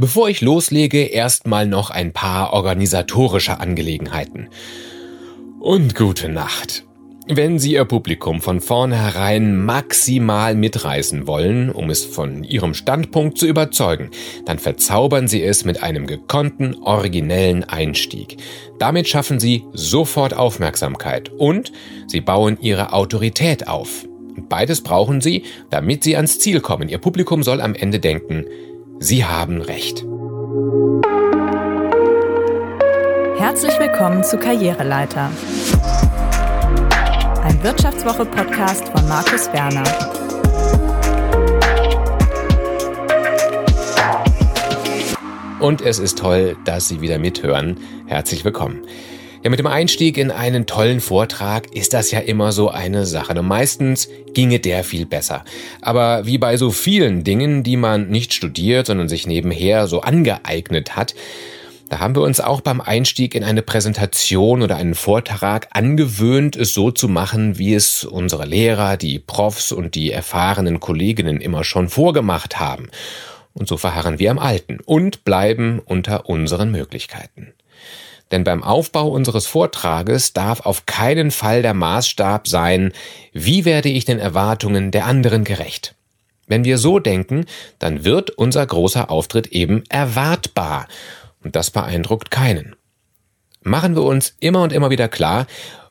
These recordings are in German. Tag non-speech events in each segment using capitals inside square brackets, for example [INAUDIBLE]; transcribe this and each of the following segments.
Bevor ich loslege, erstmal noch ein paar organisatorische Angelegenheiten. Und gute Nacht. Wenn Sie Ihr Publikum von vornherein maximal mitreißen wollen, um es von Ihrem Standpunkt zu überzeugen, dann verzaubern Sie es mit einem gekonnten, originellen Einstieg. Damit schaffen Sie sofort Aufmerksamkeit und Sie bauen Ihre Autorität auf. Beides brauchen Sie, damit Sie ans Ziel kommen. Ihr Publikum soll am Ende denken, Sie haben recht. Herzlich willkommen zu Karriereleiter ein Wirtschaftswoche-Podcast von Markus Werner. Und es ist toll, dass Sie wieder mithören. Herzlich willkommen. Ja, mit dem Einstieg in einen tollen Vortrag ist das ja immer so eine Sache. Und meistens ginge der viel besser. Aber wie bei so vielen Dingen, die man nicht studiert, sondern sich nebenher so angeeignet hat, da haben wir uns auch beim Einstieg in eine Präsentation oder einen Vortrag angewöhnt, es so zu machen, wie es unsere Lehrer, die Profs und die erfahrenen Kolleginnen immer schon vorgemacht haben. Und so verharren wir am Alten und bleiben unter unseren Möglichkeiten. Denn beim Aufbau unseres Vortrages darf auf keinen Fall der Maßstab sein, wie werde ich den Erwartungen der anderen gerecht. Wenn wir so denken, dann wird unser großer Auftritt eben erwartbar und das beeindruckt keinen. Machen wir uns immer und immer wieder klar,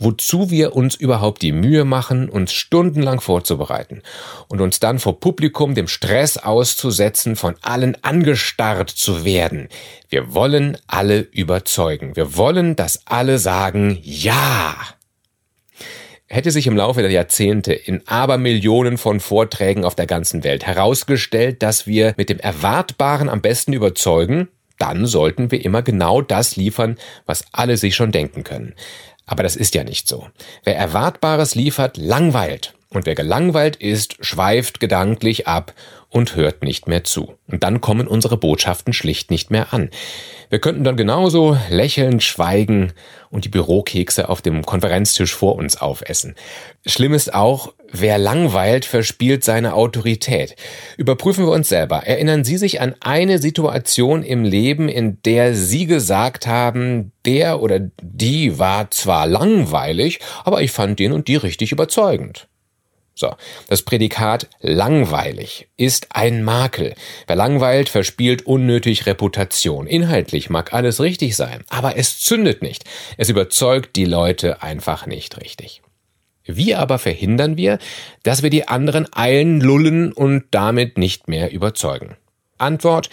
wozu wir uns überhaupt die Mühe machen, uns stundenlang vorzubereiten und uns dann vor Publikum dem Stress auszusetzen, von allen angestarrt zu werden. Wir wollen alle überzeugen. Wir wollen, dass alle sagen Ja. Hätte sich im Laufe der Jahrzehnte in Abermillionen von Vorträgen auf der ganzen Welt herausgestellt, dass wir mit dem Erwartbaren am besten überzeugen, dann sollten wir immer genau das liefern, was alle sich schon denken können. Aber das ist ja nicht so. Wer Erwartbares liefert, langweilt. Und wer gelangweilt ist, schweift gedanklich ab und hört nicht mehr zu. Und dann kommen unsere Botschaften schlicht nicht mehr an. Wir könnten dann genauso lächelnd schweigen und die Bürokekse auf dem Konferenztisch vor uns aufessen. Schlimm ist auch, wer langweilt, verspielt seine Autorität. Überprüfen wir uns selber. Erinnern Sie sich an eine Situation im Leben, in der Sie gesagt haben, der oder die war zwar langweilig, aber ich fand den und die richtig überzeugend. So, das Prädikat langweilig ist ein Makel. Wer langweilt, verspielt unnötig Reputation. Inhaltlich mag alles richtig sein, aber es zündet nicht. Es überzeugt die Leute einfach nicht richtig. Wie aber verhindern wir, dass wir die anderen eilen, lullen und damit nicht mehr überzeugen? Antwort,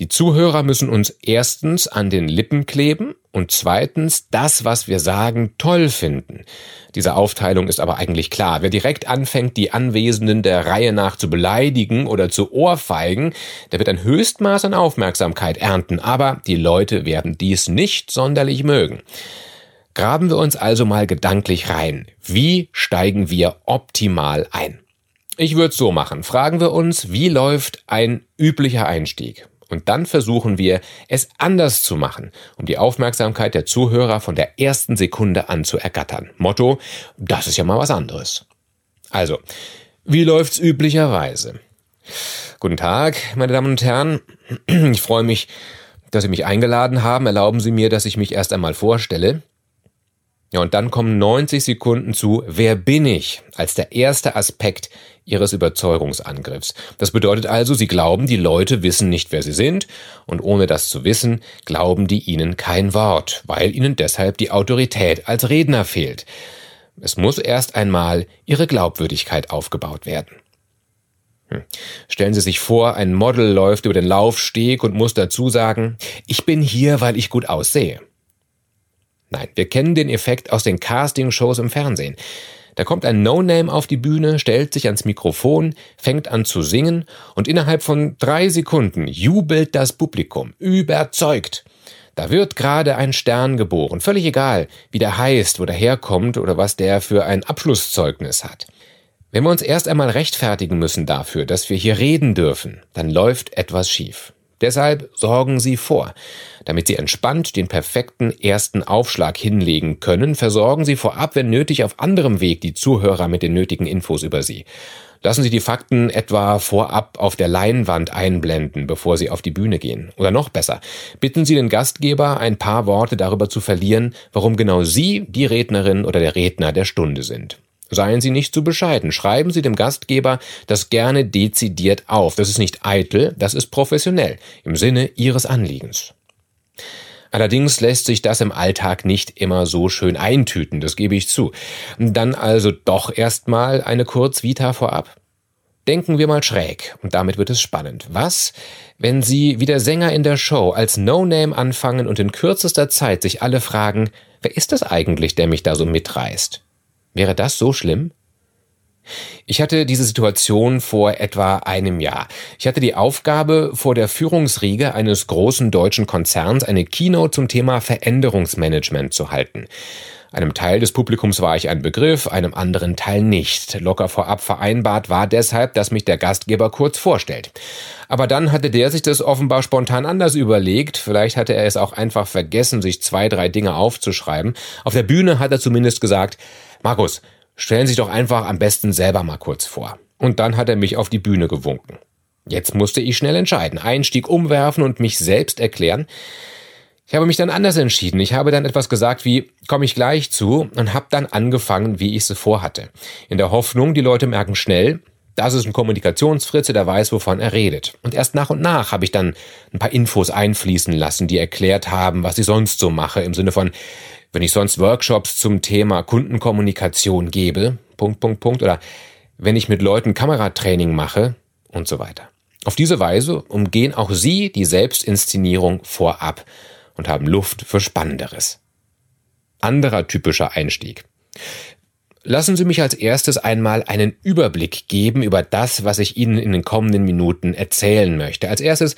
die Zuhörer müssen uns erstens an den Lippen kleben und zweitens das, was wir sagen, toll finden. Diese Aufteilung ist aber eigentlich klar. Wer direkt anfängt, die Anwesenden der Reihe nach zu beleidigen oder zu ohrfeigen, der wird ein Höchstmaß an Aufmerksamkeit ernten, aber die Leute werden dies nicht sonderlich mögen. Graben wir uns also mal gedanklich rein. Wie steigen wir optimal ein? Ich würde es so machen. Fragen wir uns, wie läuft ein üblicher Einstieg? Und dann versuchen wir, es anders zu machen, um die Aufmerksamkeit der Zuhörer von der ersten Sekunde an zu ergattern. Motto, das ist ja mal was anderes. Also, wie läuft's üblicherweise? Guten Tag, meine Damen und Herren. [CLEARS THROAT] Ich freue mich, dass Sie mich eingeladen haben. Erlauben Sie mir, dass ich mich erst einmal vorstelle. Ja, und dann kommen 90 Sekunden zu Wer bin ich? als der erste Aspekt ihres Überzeugungsangriffs. Das bedeutet also, sie glauben, die Leute wissen nicht, wer sie sind, und ohne das zu wissen, glauben die ihnen kein Wort, weil ihnen deshalb die Autorität als Redner fehlt. Es muss erst einmal ihre Glaubwürdigkeit aufgebaut werden. Hm. Stellen Sie sich vor, ein Model läuft über den Laufsteg und muss dazu sagen, ich bin hier, weil ich gut aussehe. Nein, wir kennen den Effekt aus den Castingshows im Fernsehen. Da kommt ein No-Name auf die Bühne, stellt sich ans Mikrofon, fängt an zu singen und innerhalb von drei Sekunden jubelt das Publikum, überzeugt. Da wird gerade ein Stern geboren, völlig egal, wie der heißt, wo der herkommt oder was der für ein Abschlusszeugnis hat. Wenn wir uns erst einmal rechtfertigen müssen dafür, dass wir hier reden dürfen, dann läuft etwas schief. Deshalb sorgen Sie vor. Damit Sie entspannt den perfekten ersten Aufschlag hinlegen können, versorgen Sie vorab, wenn nötig, auf anderem Weg die Zuhörer mit den nötigen Infos über Sie. Lassen Sie die Fakten etwa vorab auf der Leinwand einblenden, bevor Sie auf die Bühne gehen. Oder noch besser, bitten Sie den Gastgeber, ein paar Worte darüber zu verlieren, warum genau Sie die Rednerin oder der Redner der Stunde sind. Seien Sie nicht zu bescheiden. Schreiben Sie dem Gastgeber das gerne dezidiert auf. Das ist nicht eitel, das ist professionell im Sinne Ihres Anliegens. Allerdings lässt sich das im Alltag nicht immer so schön eintüten, das gebe ich zu. Dann also doch erstmal eine Kurzvita vorab. Denken wir mal schräg, und damit wird es spannend. Was, wenn Sie wie der Sänger in der Show als No-Name anfangen und in kürzester Zeit sich alle fragen, wer ist das eigentlich, der mich da so mitreißt? Wäre das so schlimm? Ich hatte diese Situation vor etwa einem Jahr. Ich hatte die Aufgabe, vor der Führungsriege eines großen deutschen Konzerns eine Keynote zum Thema Veränderungsmanagement zu halten. Einem Teil des Publikums war ich ein Begriff, einem anderen Teil nicht. Locker vorab vereinbart war deshalb, dass mich der Gastgeber kurz vorstellt. Aber dann hatte der sich das offenbar spontan anders überlegt. Vielleicht hatte er es auch einfach vergessen, sich zwei, drei Dinge aufzuschreiben. Auf der Bühne hat er zumindest gesagt, Markus, Stellen Sie sich doch einfach am besten selber mal kurz vor. Und dann hat er mich auf die Bühne gewunken. Jetzt musste ich schnell entscheiden, Einstieg umwerfen und mich selbst erklären. Ich habe mich dann anders entschieden. Ich habe dann etwas gesagt wie, komme ich gleich zu und habe dann angefangen, wie ich es vorhatte. In der Hoffnung, die Leute merken schnell, das ist ein Kommunikationsfritze, der weiß, wovon er redet. Und erst nach und nach habe ich dann ein paar Infos einfließen lassen, die erklärt haben, was ich sonst so mache, im Sinne von, wenn ich sonst Workshops zum Thema Kundenkommunikation gebe, Punkt, Punkt, Punkt, oder wenn ich mit Leuten Kameratraining mache und so weiter. Auf diese Weise umgehen auch Sie die Selbstinszenierung vorab und haben Luft für Spannenderes. Anderer typischer Einstieg. Lassen Sie mich als erstes einmal einen Überblick geben über das, was ich Ihnen in den kommenden Minuten erzählen möchte. Als erstes,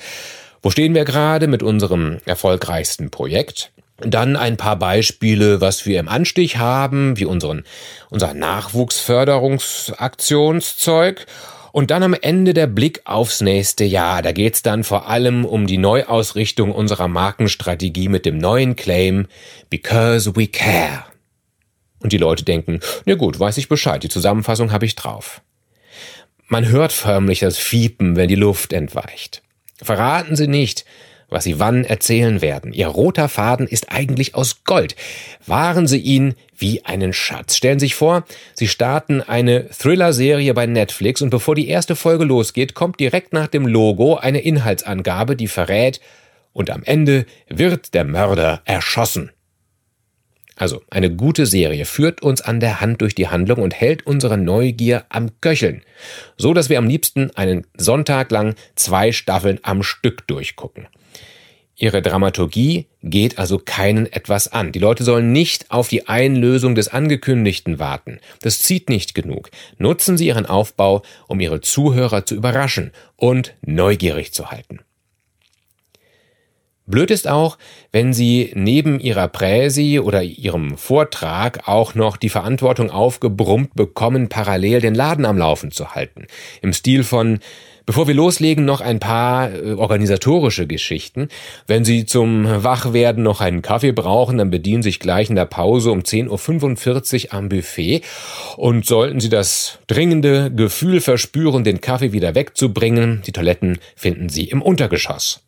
wo stehen wir gerade mit unserem erfolgreichsten Projekt? Dann ein paar Beispiele, was wir im Anstich haben, wie unseren, unser Nachwuchsförderungsaktionszeug. Und dann am Ende der Blick aufs nächste Jahr. Da geht's dann vor allem um die Neuausrichtung unserer Markenstrategie mit dem neuen Claim Because we care. Und die Leute denken, na gut, weiß ich Bescheid, die Zusammenfassung habe ich drauf. Man hört förmlich das Fiepen, wenn die Luft entweicht. Verraten Sie nicht, was Sie wann erzählen werden. Ihr roter Faden ist eigentlich aus Gold. Wahren Sie ihn wie einen Schatz. Stellen Sie sich vor, Sie starten eine Thriller-Serie bei Netflix und bevor die erste Folge losgeht, kommt direkt nach dem Logo eine Inhaltsangabe, die verrät, und am Ende wird der Mörder erschossen. Also, eine gute Serie führt uns an der Hand durch die Handlung und hält unsere Neugier am Köcheln. So, dass wir am liebsten einen Sonntag lang zwei Staffeln am Stück durchgucken. Ihre Dramaturgie geht also keinen etwas an. Die Leute sollen nicht auf die Einlösung des Angekündigten warten. Das zieht nicht genug. Nutzen Sie Ihren Aufbau, um Ihre Zuhörer zu überraschen und neugierig zu halten. Blöd ist auch, wenn Sie neben Ihrer Präsi oder Ihrem Vortrag auch noch die Verantwortung aufgebrummt bekommen, parallel den Laden am Laufen zu halten. Im Stil von Bevor wir loslegen, noch ein paar äh, organisatorische Geschichten. Wenn Sie zum Wachwerden noch einen Kaffee brauchen, dann bedienen Sie sich gleich in der Pause um 10.45 Uhr am Buffet. Und sollten Sie das dringende Gefühl verspüren, den Kaffee wieder wegzubringen, die Toiletten finden Sie im Untergeschoss.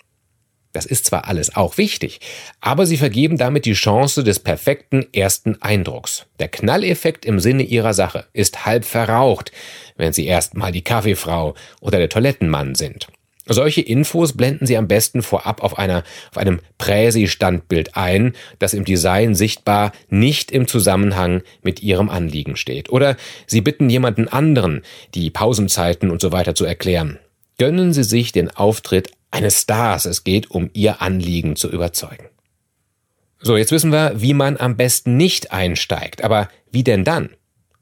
Das ist zwar alles auch wichtig, aber sie vergeben damit die Chance des perfekten ersten Eindrucks. Der Knalleffekt im Sinne ihrer Sache ist halb verraucht, wenn sie erstmal die Kaffeefrau oder der Toilettenmann sind. Solche Infos blenden Sie am besten vorab auf, einer, auf einem Präsi-Standbild ein, das im Design sichtbar nicht im Zusammenhang mit Ihrem Anliegen steht. Oder Sie bitten jemanden anderen, die Pausenzeiten und so weiter zu erklären. Gönnen Sie sich den Auftritt eines Stars. Es geht um ihr Anliegen zu überzeugen. So, jetzt wissen wir, wie man am besten nicht einsteigt. Aber wie denn dann?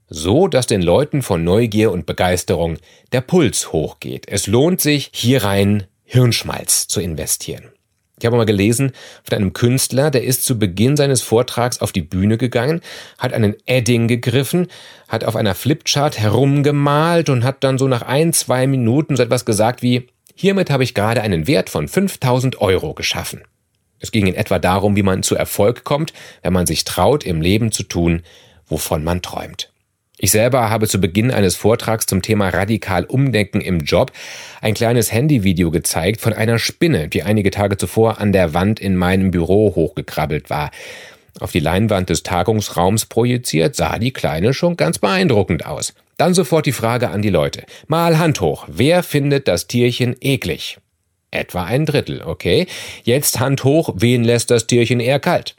So, dass den Leuten von Neugier und Begeisterung der Puls hochgeht. Es lohnt sich, hier rein Hirnschmalz zu investieren. Ich habe mal gelesen von einem Künstler, der ist zu Beginn seines Vortrags auf die Bühne gegangen, hat einen Edding gegriffen, hat auf einer Flipchart herumgemalt und hat dann so nach ein, zwei Minuten so etwas gesagt wie, Hiermit habe ich gerade einen Wert von 5000 Euro geschaffen. Es ging in etwa darum, wie man zu Erfolg kommt, wenn man sich traut, im Leben zu tun, wovon man träumt. Ich selber habe zu Beginn eines Vortrags zum Thema radikal Umdenken im Job ein kleines Handyvideo gezeigt von einer Spinne, die einige Tage zuvor an der Wand in meinem Büro hochgekrabbelt war. Auf die Leinwand des Tagungsraums projiziert sah die Kleine schon ganz beeindruckend aus. Dann sofort die Frage an die Leute. Mal Hand hoch. Wer findet das Tierchen eklig? Etwa ein Drittel, okay? Jetzt Hand hoch. Wen lässt das Tierchen eher kalt?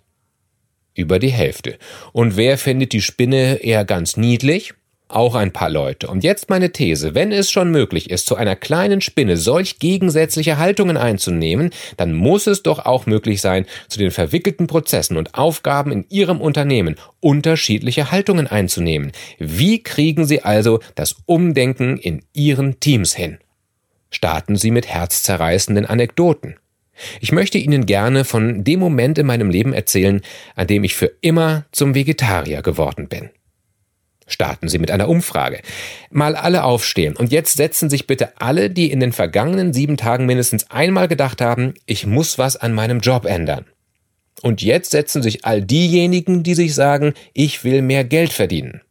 Über die Hälfte. Und wer findet die Spinne eher ganz niedlich? Auch ein paar Leute. Und jetzt meine These. Wenn es schon möglich ist, zu einer kleinen Spinne solch gegensätzliche Haltungen einzunehmen, dann muss es doch auch möglich sein, zu den verwickelten Prozessen und Aufgaben in Ihrem Unternehmen unterschiedliche Haltungen einzunehmen. Wie kriegen Sie also das Umdenken in Ihren Teams hin? Starten Sie mit herzzerreißenden Anekdoten. Ich möchte Ihnen gerne von dem Moment in meinem Leben erzählen, an dem ich für immer zum Vegetarier geworden bin. Starten Sie mit einer Umfrage. Mal alle aufstehen und jetzt setzen sich bitte alle, die in den vergangenen sieben Tagen mindestens einmal gedacht haben, ich muss was an meinem Job ändern. Und jetzt setzen sich all diejenigen, die sich sagen, ich will mehr Geld verdienen.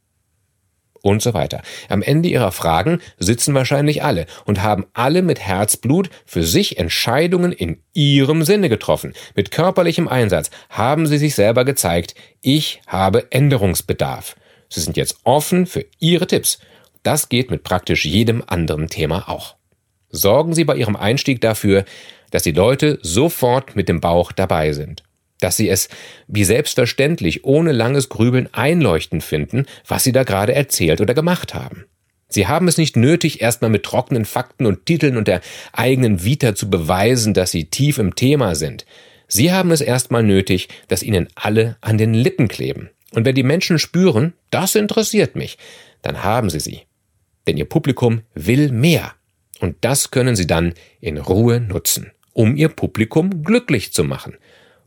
Und so weiter. Am Ende ihrer Fragen sitzen wahrscheinlich alle und haben alle mit Herzblut für sich Entscheidungen in ihrem Sinne getroffen. Mit körperlichem Einsatz haben sie sich selber gezeigt, ich habe Änderungsbedarf. Sie sind jetzt offen für Ihre Tipps. Das geht mit praktisch jedem anderen Thema auch. Sorgen Sie bei Ihrem Einstieg dafür, dass die Leute sofort mit dem Bauch dabei sind. Dass sie es wie selbstverständlich ohne langes Grübeln einleuchtend finden, was Sie da gerade erzählt oder gemacht haben. Sie haben es nicht nötig, erstmal mit trockenen Fakten und Titeln und der eigenen Vita zu beweisen, dass Sie tief im Thema sind. Sie haben es erstmal nötig, dass Ihnen alle an den Lippen kleben. Und wenn die Menschen spüren, das interessiert mich, dann haben sie sie. Denn ihr Publikum will mehr. Und das können sie dann in Ruhe nutzen, um ihr Publikum glücklich zu machen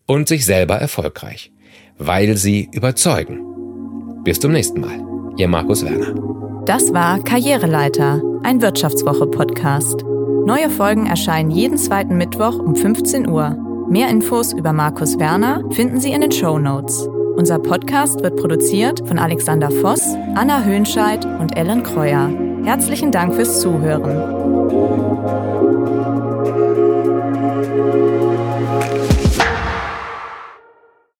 und sich selber erfolgreich, weil sie überzeugen. Bis zum nächsten Mal. Ihr Markus Werner. Das war Karriereleiter, ein Wirtschaftswoche-Podcast. Neue Folgen erscheinen jeden zweiten Mittwoch um 15 Uhr. Mehr Infos über Markus Werner finden Sie in den Show Notes. Unser Podcast wird produziert von Alexander Voss, Anna Höhnscheid und Ellen Kreuer. Herzlichen Dank fürs Zuhören.